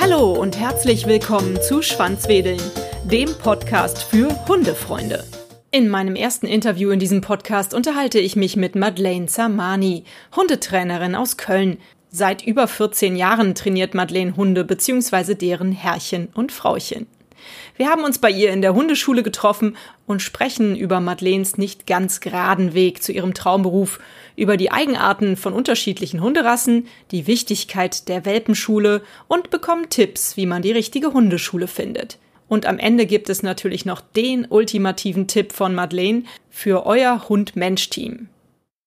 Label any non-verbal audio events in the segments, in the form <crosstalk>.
Hallo und herzlich willkommen zu Schwanzwedeln, dem Podcast für Hundefreunde. In meinem ersten Interview in diesem Podcast unterhalte ich mich mit Madeleine Zamani, Hundetrainerin aus Köln. Seit über 14 Jahren trainiert Madeleine Hunde bzw. deren Herrchen und Frauchen. Wir haben uns bei ihr in der Hundeschule getroffen und sprechen über Madeleines nicht ganz geraden Weg zu ihrem Traumberuf, über die Eigenarten von unterschiedlichen Hunderassen, die Wichtigkeit der Welpenschule und bekommen Tipps, wie man die richtige Hundeschule findet. Und am Ende gibt es natürlich noch den ultimativen Tipp von Madeleine für euer Hund-Mensch-Team.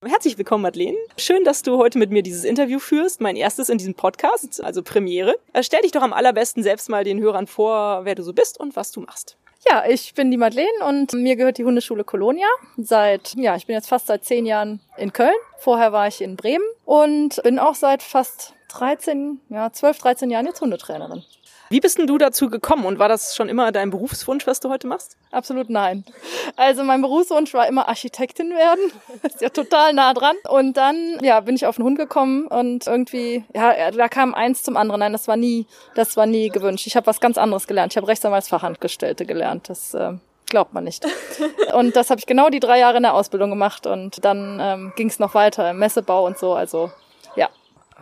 Herzlich willkommen, Madeleine. Schön, dass du heute mit mir dieses Interview führst. Mein erstes in diesem Podcast, also Premiere. Äh, stell dich doch am allerbesten selbst mal den Hörern vor, wer du so bist und was du machst. Ja, ich bin die Madeleine und mir gehört die Hundeschule Kolonia. Seit, ja, ich bin jetzt fast seit zehn Jahren in Köln. Vorher war ich in Bremen und bin auch seit fast 13, ja, 12, 13 Jahren jetzt Hundetrainerin. Wie bist denn du dazu gekommen und war das schon immer dein Berufswunsch, was du heute machst? Absolut nein. Also mein Berufswunsch war immer Architektin werden. <laughs> ist ja total nah dran. Und dann, ja, bin ich auf den Hund gekommen und irgendwie, ja, da kam eins zum anderen. Nein, das war nie, das war nie gewünscht. Ich habe was ganz anderes gelernt. Ich habe Rechtsanwaltsfachangestellte gelernt. Das äh, glaubt man nicht. <laughs> Und das habe ich genau die drei Jahre in der Ausbildung gemacht und dann ähm, ging es noch weiter im Messebau und so. Also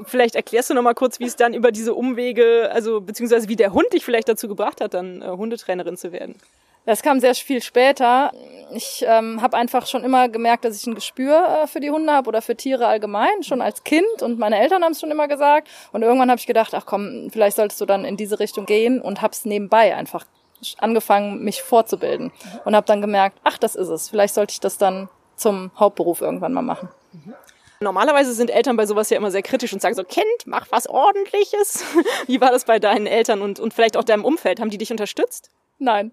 Vielleicht erklärst du noch mal kurz, wie es dann über diese Umwege, also beziehungsweise wie der Hund dich vielleicht dazu gebracht hat, dann äh, Hundetrainerin zu werden. Das kam sehr viel später. Ich ähm, habe einfach schon immer gemerkt, dass ich ein Gespür äh, für die Hunde habe oder für Tiere allgemein, schon als Kind. Und meine Eltern haben es schon immer gesagt. Und irgendwann habe ich gedacht, ach komm, vielleicht solltest du dann in diese Richtung gehen und hab's nebenbei einfach angefangen, mich vorzubilden. Und habe dann gemerkt, ach, das ist es. Vielleicht sollte ich das dann zum Hauptberuf irgendwann mal machen. Normalerweise sind Eltern bei sowas ja immer sehr kritisch und sagen so, Kind, mach was ordentliches. <laughs> Wie war das bei deinen Eltern und, und vielleicht auch deinem Umfeld? Haben die dich unterstützt? Nein.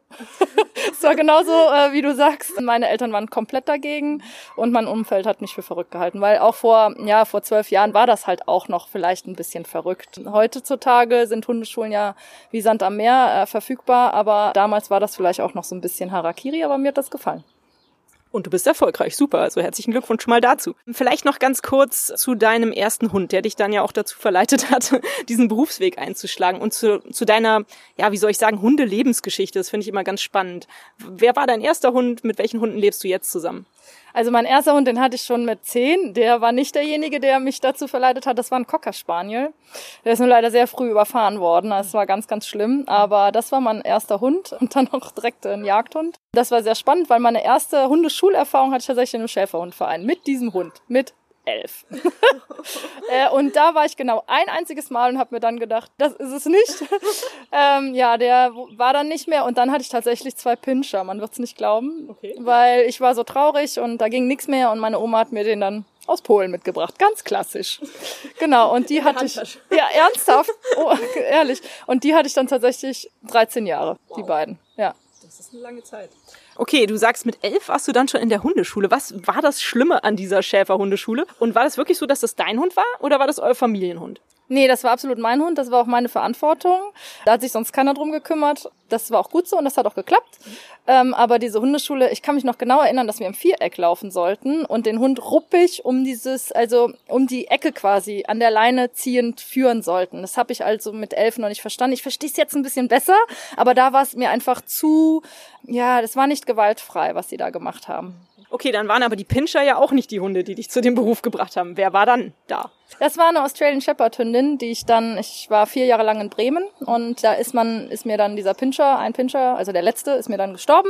<laughs> es war genauso, äh, wie du sagst. Meine Eltern waren komplett dagegen und mein Umfeld hat mich für verrückt gehalten, weil auch vor, ja, vor zwölf Jahren war das halt auch noch vielleicht ein bisschen verrückt. Heutzutage sind Hundeschulen ja wie Sand am Meer äh, verfügbar, aber damals war das vielleicht auch noch so ein bisschen Harakiri, aber mir hat das gefallen. Und du bist erfolgreich. Super. Also herzlichen Glückwunsch schon mal dazu. Vielleicht noch ganz kurz zu deinem ersten Hund, der dich dann ja auch dazu verleitet hat, <laughs> diesen Berufsweg einzuschlagen und zu, zu deiner, ja, wie soll ich sagen, Hundelebensgeschichte. Das finde ich immer ganz spannend. Wer war dein erster Hund? Mit welchen Hunden lebst du jetzt zusammen? Also mein erster Hund, den hatte ich schon mit zehn. Der war nicht derjenige, der mich dazu verleitet hat. Das war ein Cocker Spaniel. Der ist nur leider sehr früh überfahren worden. Das war ganz, ganz schlimm. Aber das war mein erster Hund und dann noch direkt ein Jagdhund. Das war sehr spannend, weil meine erste Hundeschulerfahrung hatte ich tatsächlich in einem Schäferhundverein mit diesem Hund. Mit elf. <laughs> äh, und da war ich genau ein einziges Mal und habe mir dann gedacht, das ist es nicht. <laughs> ähm, ja, der war dann nicht mehr und dann hatte ich tatsächlich zwei Pinscher, man wird's nicht glauben, okay. weil ich war so traurig und da ging nichts mehr und meine Oma hat mir den dann aus Polen mitgebracht, ganz klassisch. <laughs> Genau, und die hatte ich, ja, ernsthaft, oh, ehrlich, und die hatte ich dann tatsächlich 13 Jahre, wow. die beiden, ja. Das ist eine lange Zeit. Okay, du sagst, mit elf warst du dann schon in der Hundeschule. Was war das Schlimme an dieser Schäferhundeschule? Und war das wirklich so, dass das dein Hund war oder war das euer Familienhund? Nee, das war absolut mein Hund, das war auch meine Verantwortung. Da hat sich sonst keiner drum gekümmert. Das war auch gut so und das hat auch geklappt. Ähm, aber diese Hundeschule, ich kann mich noch genau erinnern, dass wir im Viereck laufen sollten und den Hund ruppig um dieses, also um die Ecke quasi an der Leine ziehend führen sollten. Das habe ich also mit elf noch nicht verstanden. Ich verstehe es jetzt ein bisschen besser, aber da war es mir einfach zu, ja, das war nicht gewaltfrei, was sie da gemacht haben. Okay, dann waren aber die Pinscher ja auch nicht die Hunde, die dich zu dem Beruf gebracht haben. Wer war dann da? Das war eine Australian Shepherd Hündin, die ich dann, ich war vier Jahre lang in Bremen und da ist man, ist mir dann dieser Pinscher, ein Pinscher, also der letzte, ist mir dann gestorben.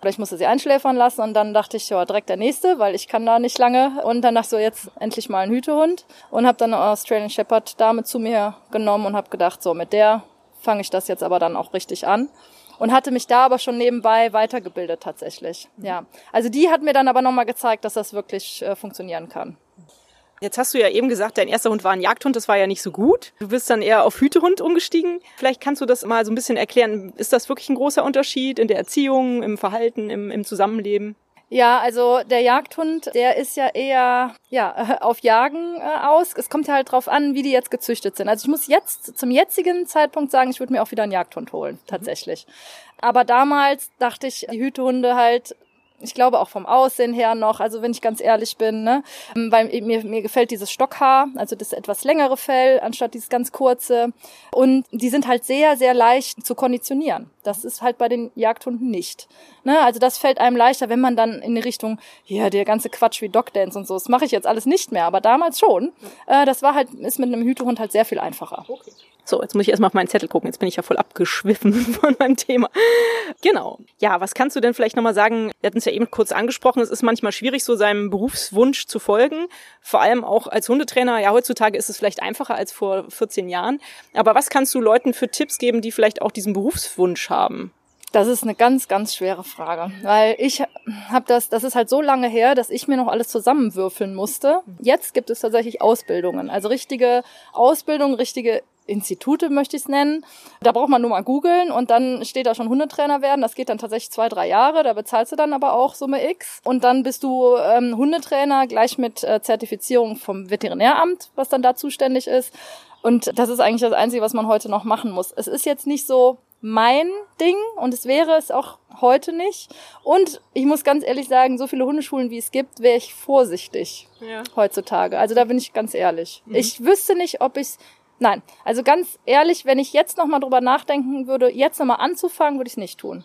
Oder ich musste sie einschläfern lassen und dann dachte ich, ja, direkt der nächste, weil ich kann da nicht lange. Und dann dachte ich so, jetzt endlich mal ein Hütehund und habe dann eine Australian Shepherd Dame zu mir genommen und habe gedacht, so mit der fange ich das jetzt aber dann auch richtig an und hatte mich da aber schon nebenbei weitergebildet tatsächlich. Mhm. Ja, also die hat mir dann aber nochmal gezeigt, dass das wirklich äh, funktionieren kann. Jetzt hast du ja eben gesagt, dein erster Hund war ein Jagdhund, das war ja nicht so gut. Du bist dann eher auf Hütehund umgestiegen. Vielleicht kannst du das mal so ein bisschen erklären. Ist das wirklich ein großer Unterschied in der Erziehung, im Verhalten, im, im Zusammenleben? Ja, also der Jagdhund, der ist ja eher ja <laughs> auf Jagen äh, aus. Es kommt ja halt drauf an, wie die jetzt gezüchtet sind. Also ich muss jetzt zum jetzigen Zeitpunkt sagen, ich würde mir auch wieder einen Jagdhund holen, tatsächlich. Mhm. Aber damals dachte ich, die Hütehunde halt ich glaube auch vom Aussehen her noch, also wenn ich ganz ehrlich bin, ne, ähm, weil mir, mir gefällt dieses Stockhaar, also das etwas längere Fell anstatt dieses ganz kurze und die sind halt sehr, sehr leicht zu konditionieren. Das ist halt bei den Jagdhunden nicht. Ne, also das fällt einem leichter, wenn man dann in die Richtung, ja, der ganze Quatsch wie Dogdance und so, das mache ich jetzt alles nicht mehr, aber damals schon. Äh, das war halt, ist mit einem Hütehund halt sehr viel einfacher. Okay. So, jetzt muss ich erstmal auf meinen Zettel gucken. Jetzt bin ich ja voll abgeschwiffen <laughs> von meinem Thema. Genau. Ja, was kannst du denn vielleicht nochmal sagen? Wir hatten es ja eben kurz angesprochen. Es ist manchmal schwierig, so seinem Berufswunsch zu folgen. Vor allem auch als Hundetrainer. Ja, heutzutage ist es vielleicht einfacher als vor 14 Jahren. Aber was kannst du Leuten für Tipps geben, die vielleicht auch diesen Berufswunsch haben? Das ist eine ganz, ganz schwere Frage, weil ich habe das, das ist halt so lange her, dass ich mir noch alles zusammenwürfeln musste. Jetzt gibt es tatsächlich Ausbildungen, also richtige Ausbildung, richtige Institute möchte ich es nennen. Da braucht man nur mal googeln und dann steht da schon Hundetrainer werden. Das geht dann tatsächlich zwei, drei Jahre. Da bezahlst du dann aber auch Summe X. Und dann bist du ähm, Hundetrainer gleich mit äh, Zertifizierung vom Veterinäramt, was dann da zuständig ist. Und das ist eigentlich das Einzige, was man heute noch machen muss. Es ist jetzt nicht so mein Ding und es wäre es auch heute nicht. Und ich muss ganz ehrlich sagen, so viele Hundeschulen wie es gibt, wäre ich vorsichtig ja. heutzutage. Also da bin ich ganz ehrlich. Mhm. Ich wüsste nicht, ob ich Nein, also ganz ehrlich, wenn ich jetzt nochmal drüber nachdenken würde, jetzt nochmal anzufangen, würde ich es nicht tun.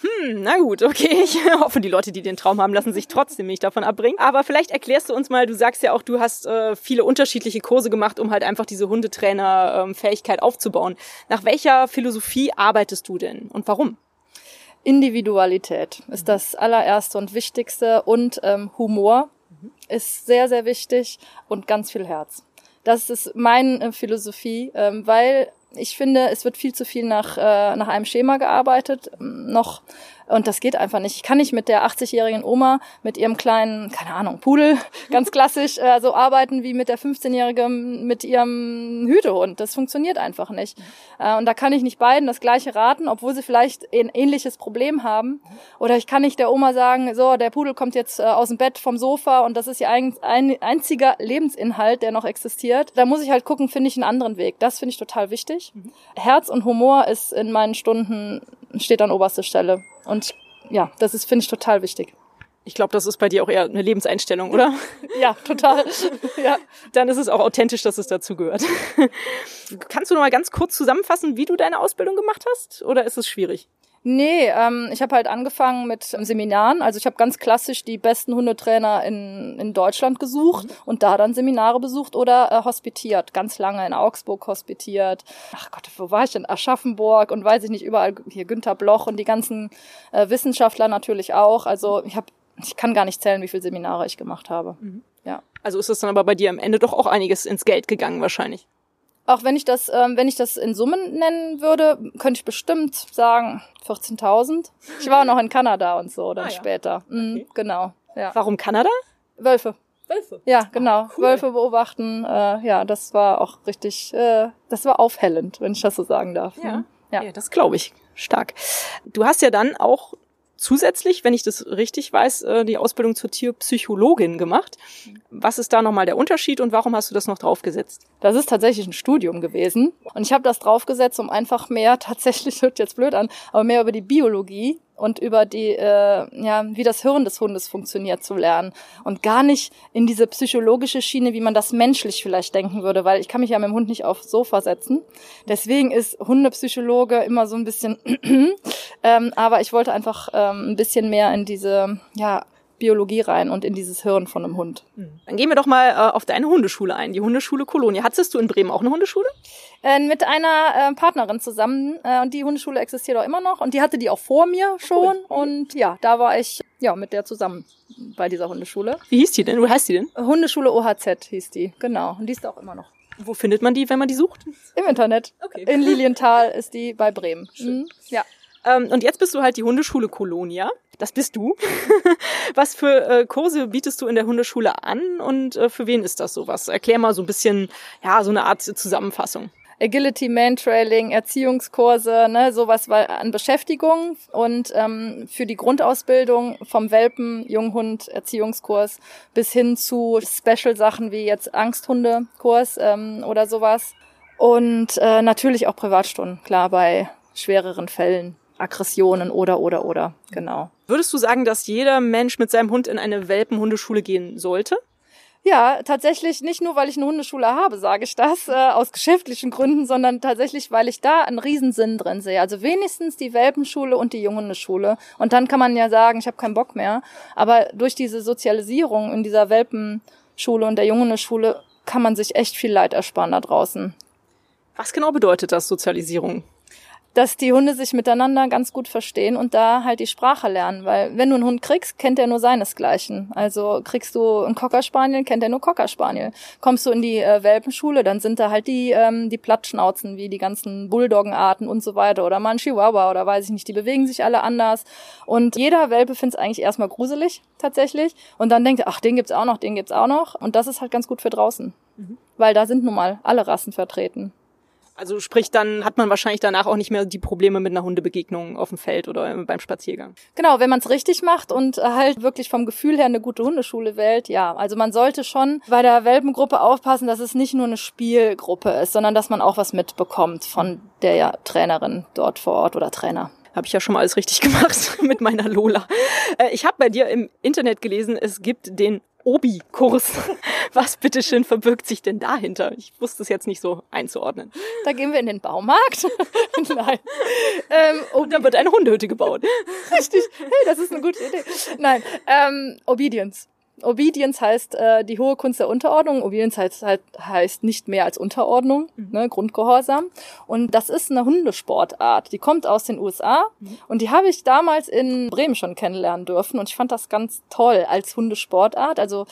Hm, na gut, okay. Ich <laughs> hoffe, die Leute, die den Traum haben, lassen sich trotzdem nicht davon abbringen. Aber vielleicht erklärst du uns mal, du sagst ja auch, du hast äh, viele unterschiedliche Kurse gemacht, um halt einfach diese Hundetrainer-Fähigkeit aufzubauen. Nach welcher Philosophie arbeitest du denn und warum? Individualität ist das allererste und wichtigste und ähm, Humor ist sehr, sehr wichtig und ganz viel Herz. Das ist meine Philosophie, ähm, weil ich finde, es wird viel zu viel nach, äh, nach einem Schema gearbeitet. Noch und das geht einfach nicht. Ich kann nicht mit der 80-jährigen Oma, mit ihrem kleinen, keine Ahnung, Pudel, <laughs> ganz klassisch, äh, so arbeiten wie mit der 15-jährigen mit ihrem Hütehund. Das funktioniert einfach nicht. Äh, und da kann ich nicht beiden das gleiche raten, obwohl sie vielleicht ein ähnliches Problem haben. Oder ich kann nicht der Oma sagen, so, der Pudel kommt jetzt äh, aus dem Bett vom Sofa und das ist ihr ein, ein einziger Lebensinhalt, der noch existiert. Da muss ich halt gucken, finde ich einen anderen Weg. Das finde ich total wichtig. Mhm. Herz und Humor ist in meinen Stunden, steht an oberster Stelle. Und ja, das ist, finde ich, total wichtig. Ich glaube, das ist bei dir auch eher eine Lebenseinstellung, oder? <laughs> ja, total. <laughs> ja. Dann ist es auch authentisch, dass es dazu gehört. <laughs> Kannst du noch mal ganz kurz zusammenfassen, wie du deine Ausbildung gemacht hast? Oder ist es schwierig? Nee, ähm, ich habe halt angefangen mit Seminaren. Also ich habe ganz klassisch die besten Hundetrainer in, in Deutschland gesucht mhm. und da dann Seminare besucht oder äh, hospitiert. Ganz lange in Augsburg hospitiert. Ach Gott, wo war ich denn? Aschaffenburg und weiß ich nicht, überall hier Günther Bloch und die ganzen äh, Wissenschaftler natürlich auch. Also ich habe, ich kann gar nicht zählen, wie viele Seminare ich gemacht habe. Mhm. Ja. Also ist das dann aber bei dir am Ende doch auch einiges ins Geld gegangen wahrscheinlich. Auch wenn ich das, ähm, wenn ich das in Summen nennen würde, könnte ich bestimmt sagen 14.000. Ich war noch in Kanada und so dann ah, ja. später. Mhm, okay. Genau. Ja. Warum Kanada? Wölfe. Wölfe. Ja, genau. Ah, cool. Wölfe beobachten. Äh, ja, das war auch richtig, äh, das war aufhellend, wenn ich das so sagen darf. Ja, mhm. ja. ja das glaube ich stark. Du hast ja dann auch zusätzlich, wenn ich das richtig weiß, äh, die Ausbildung zur Tierpsychologin gemacht. Was ist da nochmal der Unterschied und warum hast du das noch draufgesetzt? Das ist tatsächlich ein Studium gewesen. Und ich habe das draufgesetzt, um einfach mehr, <laughs> tatsächlich hört jetzt blöd an, aber mehr über die Biologie und über die, äh, ja, wie das Hirn des Hundes funktioniert zu lernen und gar nicht in diese psychologische Schiene, wie man das menschlich vielleicht denken würde, weil ich kann mich ja mit dem Hund nicht aufs Sofa setzen. Deswegen ist Hundepsychologe immer so ein bisschen, <clears throat> ähm, aber ich wollte einfach ähm, ein bisschen mehr in diese, ja, Biologie rein und in dieses Hirn von einem Hund. Dann gehen wir doch mal äh, auf deine Hundeschule ein, die Hundeschule Kolonie. Hattest du in Bremen auch eine Hundeschule? Äh, mit einer äh, Partnerin zusammen äh, und die Hundeschule existiert auch immer noch und die hatte die auch vor mir schon cool. und ja, da war ich ja mit der zusammen bei dieser Hundeschule. Wie hieß die denn? Wo heißt die denn? Hundeschule OHZ hieß die, genau. Und die ist auch immer noch. Wo findet man die, wenn man die sucht? Im Internet. Okay. In Lilienthal ist die bei Bremen. Mhm. Ja. Ähm, und jetzt bist du halt die Hundeschule Kolonia. Das bist du. <laughs> Was für äh, Kurse bietest du in der Hundeschule an und äh, für wen ist das sowas? Erklär mal so ein bisschen, ja, so eine Art Zusammenfassung. Agility, Mantrailing, Erziehungskurse, ne, sowas an Beschäftigung und ähm, für die Grundausbildung vom Welpen, Junghund, Erziehungskurs bis hin zu Special-Sachen wie jetzt Angsthundekurs ähm, oder sowas. Und äh, natürlich auch Privatstunden, klar, bei schwereren Fällen Aggressionen oder, oder, oder. Genau. Würdest du sagen, dass jeder Mensch mit seinem Hund in eine Welpenhundeschule gehen sollte? Ja, tatsächlich nicht nur, weil ich eine Hundeschule habe, sage ich das, äh, aus geschäftlichen Gründen, sondern tatsächlich, weil ich da einen Riesensinn drin sehe. Also wenigstens die Welpenschule und die Junghundeschule. Und dann kann man ja sagen, ich habe keinen Bock mehr. Aber durch diese Sozialisierung in dieser Welpenschule und der Junghundeschule kann man sich echt viel Leid ersparen da draußen. Was genau bedeutet das, Sozialisierung? Dass die Hunde sich miteinander ganz gut verstehen und da halt die Sprache lernen. Weil wenn du einen Hund kriegst, kennt er nur seinesgleichen. Also kriegst du einen Cocker Spaniel, kennt er nur Cocker Spaniel. Kommst du in die äh, Welpenschule, dann sind da halt die, ähm, die Plattschnauzen, wie die ganzen Bulldoggenarten und so weiter. Oder mal ein Chihuahua oder weiß ich nicht, die bewegen sich alle anders. Und jeder Welpe findet es eigentlich erstmal gruselig, tatsächlich. Und dann denkt er, ach, den gibt's auch noch, den gibt's auch noch. Und das ist halt ganz gut für draußen. Mhm. Weil da sind nun mal alle Rassen vertreten. Also sprich, dann hat man wahrscheinlich danach auch nicht mehr die Probleme mit einer Hundebegegnung auf dem Feld oder beim Spaziergang. Genau, wenn man es richtig macht und halt wirklich vom Gefühl her eine gute Hundeschule wählt, ja. Also man sollte schon bei der Welpengruppe aufpassen, dass es nicht nur eine Spielgruppe ist, sondern dass man auch was mitbekommt von der Trainerin dort vor Ort oder Trainer habe ich ja schon mal alles richtig <laughs> gemacht mit meiner Lola. Äh, ich habe bei dir im Internet gelesen, es gibt den Obi-Kurs. <laughs> Was bitteschön verbirgt sich denn dahinter? Ich wusste es jetzt nicht so einzuordnen. Da gehen wir in den Baumarkt. <laughs> <laughs> Nein. Ähm, Und da wird eine Hundehütte gebaut. Richtig. Hey, das ist eine gute Idee. Nein. Ähm, Obedience. Obedience heißt äh, die hohe Kunst der Unterordnung. Obedience heißt, halt, heißt nicht mehr als Unterordnung, mhm. ne, Grundgehorsam. Und das ist eine Hundesportart. Die kommt aus den USA mhm. und die habe ich damals in Bremen schon kennenlernen dürfen. Und ich fand das ganz toll als Hundesportart. Also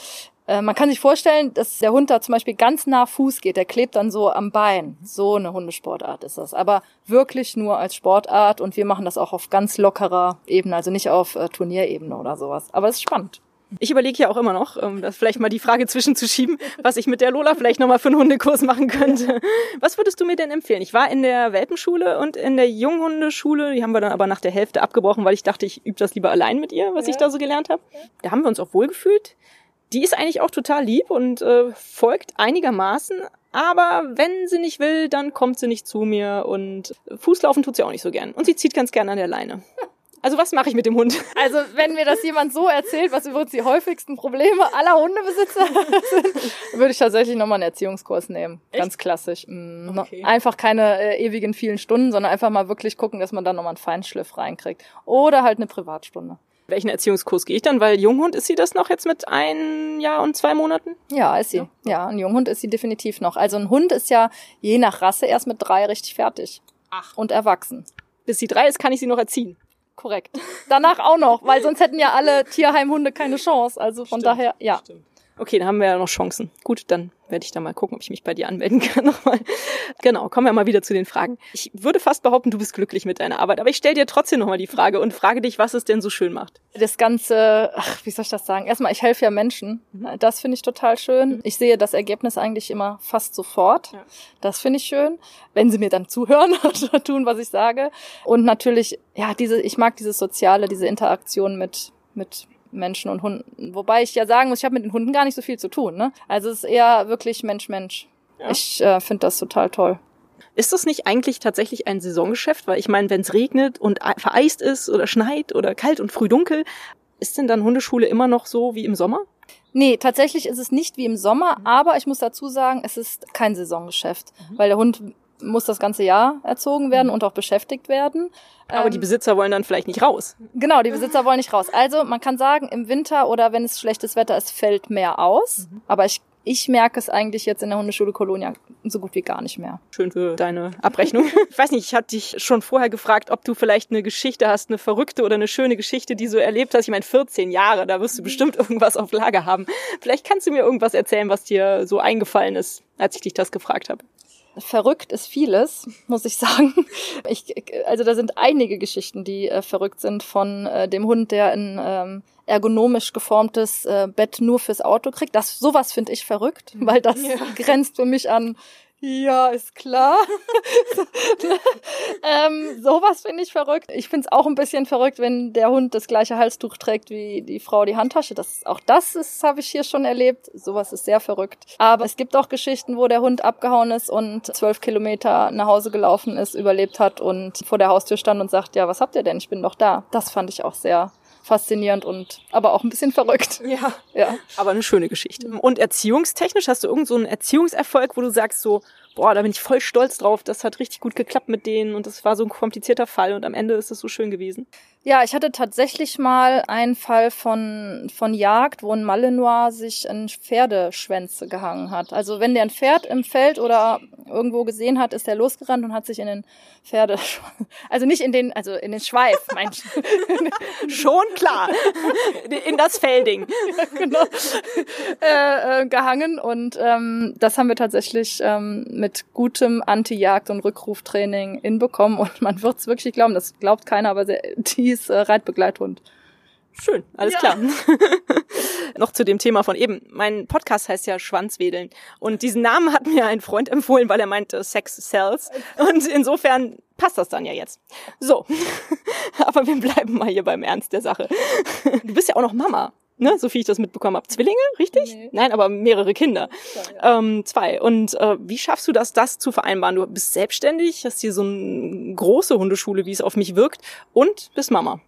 äh, man kann sich vorstellen, dass der Hund da zum Beispiel ganz nah Fuß geht, der klebt dann so am Bein. So eine Hundesportart ist das. Aber wirklich nur als Sportart und wir machen das auch auf ganz lockerer Ebene, also nicht auf äh, Turnierebene oder sowas. Aber es ist spannend. Ich überlege ja auch immer noch, um das vielleicht mal die Frage zwischenzuschieben, was ich mit der Lola vielleicht nochmal für einen Hundekurs machen könnte. Was würdest du mir denn empfehlen? Ich war in der Welpenschule und in der Junghundeschule, die haben wir dann aber nach der Hälfte abgebrochen, weil ich dachte, ich übe das lieber allein mit ihr, was ja. ich da so gelernt habe. Da haben wir uns auch wohlgefühlt. Die ist eigentlich auch total lieb und äh, folgt einigermaßen, aber wenn sie nicht will, dann kommt sie nicht zu mir und Fußlaufen tut sie auch nicht so gern. Und sie zieht ganz gern an der Leine. Also was mache ich mit dem Hund? <laughs> Also wenn mir das jemand so erzählt, was übrigens die häufigsten Probleme aller Hundebesitzer <laughs> sind, würde ich tatsächlich nochmal einen Erziehungskurs nehmen. Echt? Ganz klassisch. Mhm. Okay. Einfach keine äh, ewigen vielen Stunden, sondern einfach mal wirklich gucken, dass man da nochmal einen Feinschliff reinkriegt. Oder halt eine Privatstunde. Welchen Erziehungskurs gehe ich dann? Weil Junghund ist sie das noch jetzt mit ein Jahr und zwei Monaten? Ja, ist sie. Ja, ja ein Junghund ist sie definitiv noch. Also ein Hund ist ja je nach Rasse erst mit drei richtig fertig. Ach. Und erwachsen. Bis sie drei ist, kann ich sie noch erziehen. Korrekt. Danach auch noch, weil sonst hätten ja alle Tierheimhunde keine Chance. Also von stimmt, daher, ja. Stimmt. Okay, dann haben wir ja noch Chancen. Gut, dann werde ich da mal gucken, ob ich mich bei dir anmelden kann <laughs> nochmal. Genau, kommen wir mal wieder zu den Fragen. Ich würde fast behaupten, du bist glücklich mit deiner Arbeit, aber ich stelle dir trotzdem nochmal die Frage und frage dich, was es denn so schön macht. Das Ganze, ach, wie soll ich das sagen? Erstmal, ich helfe ja Menschen. Mhm. Das finde ich total schön. Ich sehe das Ergebnis eigentlich immer fast sofort. Das finde ich schön, wenn sie mir dann zuhören <laughs> und tun, was ich sage. Und natürlich, ja, diese, ich mag dieses Soziale, diese Interaktion mit, mit Menschen und Hunden. Wobei ich ja sagen muss, ich habe mit den Hunden gar nicht so viel zu tun. Ne? Also es ist eher wirklich Mensch-Mensch. Ja. Ich äh, finde das total toll. Ist das nicht eigentlich tatsächlich ein Saisongeschäft? Weil ich meine, wenn es regnet und vereist ist oder schneit oder kalt und früh dunkel, ist denn dann Hundeschule immer noch so wie im Sommer? Nee, tatsächlich ist es nicht wie im Sommer, aber ich muss dazu sagen, es ist kein Saisongeschäft, mhm. weil der Hund muss das ganze Jahr erzogen werden und auch beschäftigt werden. Aber ähm, die Besitzer wollen dann vielleicht nicht raus. Genau, die Besitzer wollen nicht raus. Also man kann sagen, im Winter oder wenn es schlechtes Wetter ist, fällt mehr aus. Mhm. Aber ich ich merke es eigentlich jetzt in der Hundeschule Kolonia so gut wie gar nicht mehr. Schön für deine Abrechnung. <laughs> ich weiß nicht, ich hatte dich schon vorher gefragt, ob du vielleicht eine Geschichte hast, eine verrückte oder eine schöne Geschichte, die du erlebt hast. Ich meine, 14 Jahre, da wirst du bestimmt irgendwas auf Lager haben. Vielleicht kannst du mir irgendwas erzählen, was dir so eingefallen ist, als ich dich das gefragt habe. Verrückt ist vieles, muss ich sagen. Ich, also da sind einige Geschichten, die äh, verrückt sind von äh, dem Hund, der ein ähm, ergonomisch geformtes äh, Bett nur fürs Auto kriegt. Das sowas finde ich verrückt, weil das ja. grenzt für mich an Ja, ist klar. <laughs> ähm, sowas finde ich verrückt. Ich finde es auch ein bisschen verrückt, wenn der Hund das gleiche Halstuch trägt wie die Frau die Handtasche. Das, auch das habe ich hier schon erlebt. Sowas ist sehr verrückt. Aber es gibt auch Geschichten, wo der Hund abgehauen ist und zwölf Kilometer nach Hause gelaufen ist, überlebt hat und vor der Haustür stand und sagt, ja, was habt ihr denn? Ich bin doch da. Das fand ich auch sehr faszinierend und aber auch ein bisschen verrückt. Ja. Ja. Aber eine schöne Geschichte. Und erziehungstechnisch hast du irgend so einen Erziehungserfolg, wo du sagst so, boah, da bin ich voll stolz drauf, das hat richtig gut geklappt mit denen und das war so ein komplizierter Fall und am Ende ist es so schön gewesen. Ja, ich hatte tatsächlich mal einen Fall von, von Jagd, wo ein Malinois sich in Pferdeschwänze gehangen hat. Also wenn der ein Pferd im Feld oder irgendwo gesehen hat, ist er losgerannt und hat sich in den Pferde, <laughs> also nicht in den, also in den Schweif, <laughs> meinst <laughs> Schon klar. In das Felding. Ja, genau. Äh, äh, gehangen und ähm, das haben wir tatsächlich ähm, mit gutem Anti-Jagd- und Rückruftraining hinbekommen und man wird es wirklich glauben, das glaubt keiner, aber <laughs> die ist äh, Reitbegleithund. Schön, alles ja. klar. <laughs> Noch zu dem Thema von eben. Mein Podcast heißt ja Schwanzwedeln. Und diesen Namen hat mir ein Freund empfohlen, weil er meinte Sex Sells. Und insofern passt das dann ja jetzt. So. <laughs> Aber wir bleiben mal hier beim Ernst der Sache. Du bist ja auch noch Mama. Ne, so viel ich das mitbekommen habe. Zwillinge, richtig? Nee. Nein, aber mehrere Kinder. Zwei. Ja. Ähm, zwei. Und äh, wie schaffst du das, das zu vereinbaren? Du bist selbstständig, hast hier so eine große Hundeschule, wie es auf mich wirkt, und bist Mama.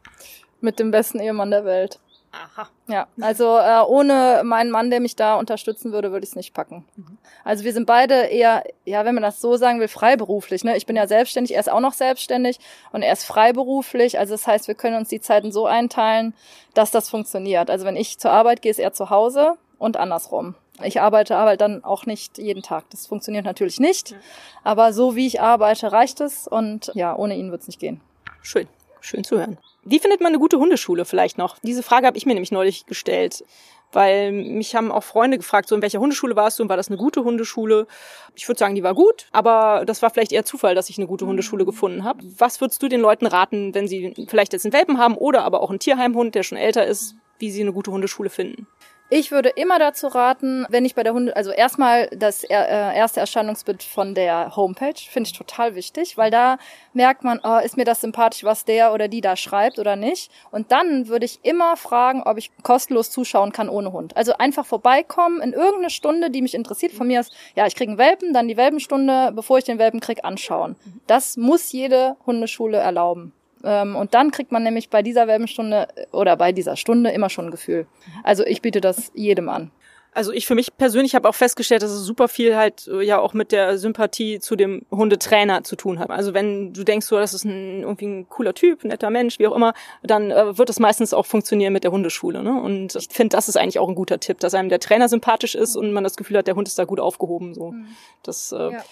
Mit dem besten Ehemann der Welt. Aha. Ja, also äh, ohne meinen Mann, der mich da unterstützen würde, würde ich es nicht packen. Mhm. Also wir sind beide eher, ja, wenn man das so sagen will, freiberuflich. Ne? Ich bin ja selbstständig, er ist auch noch selbstständig und er ist freiberuflich. Also das heißt, wir können uns die Zeiten so einteilen, dass das funktioniert. Also wenn ich zur Arbeit gehe, ist er zu Hause und andersrum. Ich arbeite aber dann auch nicht jeden Tag. Das funktioniert natürlich nicht. Aber so wie ich arbeite, reicht es und ja, ohne ihn wird es nicht gehen. Schön, schön zu hören. Wie findet man eine gute Hundeschule vielleicht noch? Diese Frage habe ich mir nämlich neulich gestellt, weil mich haben auch Freunde gefragt, so in welcher Hundeschule warst du und war das eine gute Hundeschule? Ich würde sagen, die war gut, aber das war vielleicht eher Zufall, dass ich eine gute Hundeschule mhm. gefunden habe. Was würdest du den Leuten raten, wenn sie vielleicht jetzt einen Welpen haben oder aber auch einen Tierheimhund, der schon älter ist, wie sie eine gute Hundeschule finden? Ich würde immer dazu raten, wenn ich bei der Hunde, also erstmal das äh, erste Erscheinungsbild von der Homepage finde ich total wichtig, weil da merkt man, oh, ist mir das sympathisch, was der oder die da schreibt oder nicht. Und dann würde ich immer fragen, ob ich kostenlos zuschauen kann ohne Hund. Also einfach vorbeikommen in irgendeine Stunde, die mich interessiert. Von mir aus, ja, ich kriege einen Welpen, dann die Welpenstunde, bevor ich den Welpen krieg, anschauen. Das muss jede Hundeschule erlauben. Ähm, und dann kriegt man nämlich bei dieser Werbestunde äh, oder bei dieser Stunde immer schon ein Gefühl. Also ich biete das jedem an. Also ich für mich persönlich habe auch festgestellt, dass es super viel halt äh, ja auch mit der Sympathie zu dem Hundetrainer zu tun hat. Also wenn du denkst, so, das ist ein, irgendwie ein cooler Typ, ein netter Mensch, wie auch immer, dann äh, wird es meistens auch funktionieren mit der Hundeschule. Ne? Und ich finde, das ist eigentlich auch ein guter Tipp, dass einem der Trainer sympathisch ist und man das Gefühl hat, der Hund ist da gut aufgehoben. So, mhm. das äh, ja.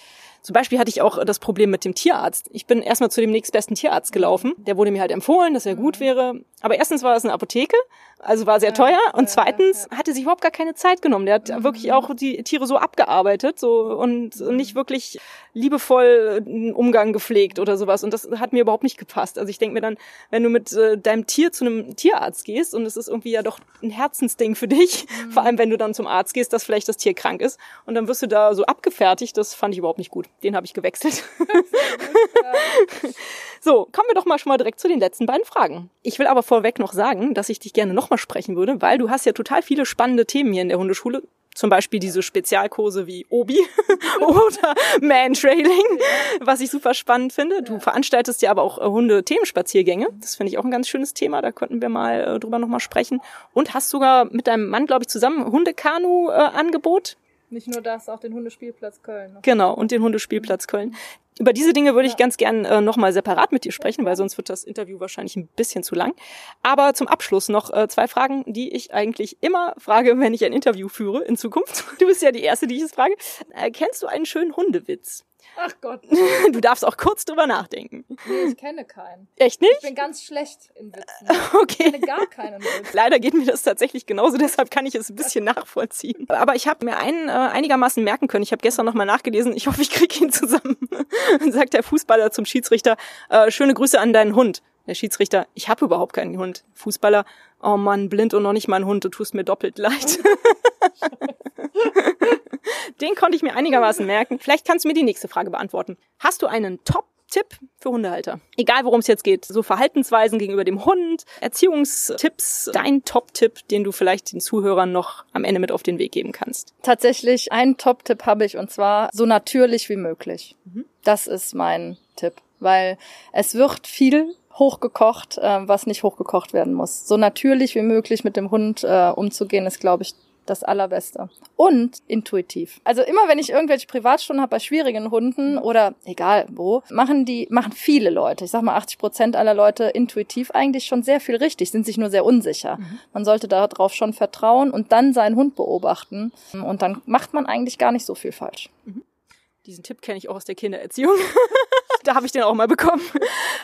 Zum Beispiel hatte ich auch das Problem mit dem Tierarzt. Ich bin erstmal zu dem nächstbesten Tierarzt gelaufen. Der wurde mir halt empfohlen, dass er gut wäre. Aber erstens war es eine Apotheke, also war sehr teuer. Und zweitens hatte sich überhaupt gar keine Zeit genommen. Der hat mhm. wirklich auch die Tiere so abgearbeitet so und nicht wirklich liebevoll einen Umgang gepflegt oder sowas. Und das hat mir überhaupt nicht gepasst. Also ich denke mir dann, wenn du mit äh, deinem Tier zu einem Tierarzt gehst und es ist irgendwie ja doch ein Herzensding für dich, mhm. vor allem wenn du dann zum Arzt gehst, dass vielleicht das Tier krank ist und dann wirst du da so abgefertigt, das fand ich überhaupt nicht gut den habe ich gewechselt. <laughs> so, kommen wir doch mal schon mal direkt zu den letzten beiden Fragen. Ich will aber vorweg noch sagen, dass ich dich gerne nochmal sprechen würde, weil du hast ja total viele spannende Themen hier in der Hundeschule. Zum Beispiel diese Spezialkurse wie Obi <laughs> oder Mantrailing, was ich super spannend finde. Du veranstaltest ja aber auch äh, Hunde-Themenspaziergänge. Das finde ich auch ein ganz schönes Thema. Da könnten wir mal äh, drüber nochmal sprechen. Und hast sogar mit deinem Mann, glaube ich, zusammen Hundekanu-Angebot. Nicht nur das, auch den Hundespielplatz Köln. Genau, und den Hundespielplatz Köln. Über diese Dinge würde ich ganz gern äh, nochmal separat mit dir sprechen, weil sonst wird das Interview wahrscheinlich ein bisschen zu lang. Aber zum Abschluss noch äh, zwei Fragen, die ich eigentlich immer frage, wenn ich ein Interview führe in Zukunft. <laughs> Du bist ja die Erste, die ich es frage. Äh, kennst du einen schönen Hundewitz? Ach Gott. <laughs> Du darfst auch kurz drüber nachdenken. Nee, ich kenne keinen. Echt nicht? Ich bin ganz schlecht in Witzen. <laughs> Okay. Ich kenne gar keinen Witz. Leider geht mir das tatsächlich genauso, deshalb kann ich es ein bisschen nachvollziehen. Aber ich habe mir einen äh, einigermaßen merken können. Ich habe gestern nochmal nachgelesen. Ich hoffe, ich kriege ihn zusammen. Dann <laughs> sagt der Fußballer zum Schiedsrichter, äh, schöne Grüße an deinen Hund. Der Schiedsrichter, ich habe überhaupt keinen Hund. Fußballer, oh Mann, blind und noch nicht mein Hund, du tust mir doppelt leid. <laughs> den konnte ich mir einigermaßen merken. Vielleicht kannst du mir die nächste Frage beantworten. Hast du einen Top Tipp für Hundehalter. Egal, worum es jetzt geht. So Verhaltensweisen gegenüber dem Hund, Erziehungstipps, dein Top-Tipp, den du vielleicht den Zuhörern noch am Ende mit auf den Weg geben kannst. Tatsächlich, einen Top-Tipp habe ich und zwar so natürlich wie möglich. Mhm. Das ist mein Tipp, weil es wird viel hochgekocht, äh, was nicht hochgekocht werden muss. So natürlich wie möglich mit dem Hund äh, umzugehen, ist, glaube ich, das Allerbeste. Und intuitiv. Also immer wenn ich irgendwelche Privatstunden habe bei schwierigen Hunden oder egal wo, machen die, machen viele Leute, ich sag mal 80 Prozent aller Leute intuitiv eigentlich schon sehr viel richtig, sind sich nur sehr unsicher. Mhm. Man sollte darauf schon vertrauen und dann seinen Hund beobachten. Und dann macht man eigentlich gar nicht so viel falsch. Mhm. Diesen Tipp kenne ich auch aus der Kindererziehung. <laughs> da habe ich den auch mal bekommen. <laughs>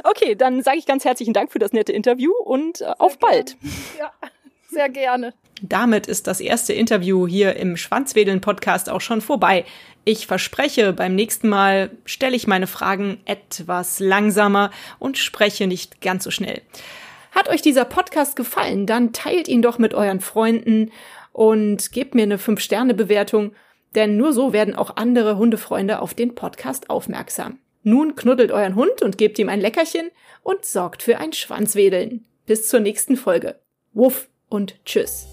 Okay, dann sage ich ganz herzlichen Dank für das nette Interview und äh, auf bald. Ja, sehr gerne. Damit ist das erste Interview hier im Schwanzwedeln Podcast auch schon vorbei. Ich verspreche, beim nächsten Mal stelle ich meine Fragen etwas langsamer und spreche nicht ganz so schnell. Hat euch dieser Podcast gefallen, dann teilt ihn doch mit euren Freunden und gebt mir eine 5-Sterne-Bewertung, denn nur so werden auch andere Hundefreunde auf den Podcast aufmerksam. Nun knuddelt euren Hund und gebt ihm ein Leckerchen und sorgt für ein Schwanzwedeln. Bis zur nächsten Folge. Wuff! Und tschüss.